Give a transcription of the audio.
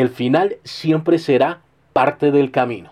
El final siempre será parte del camino.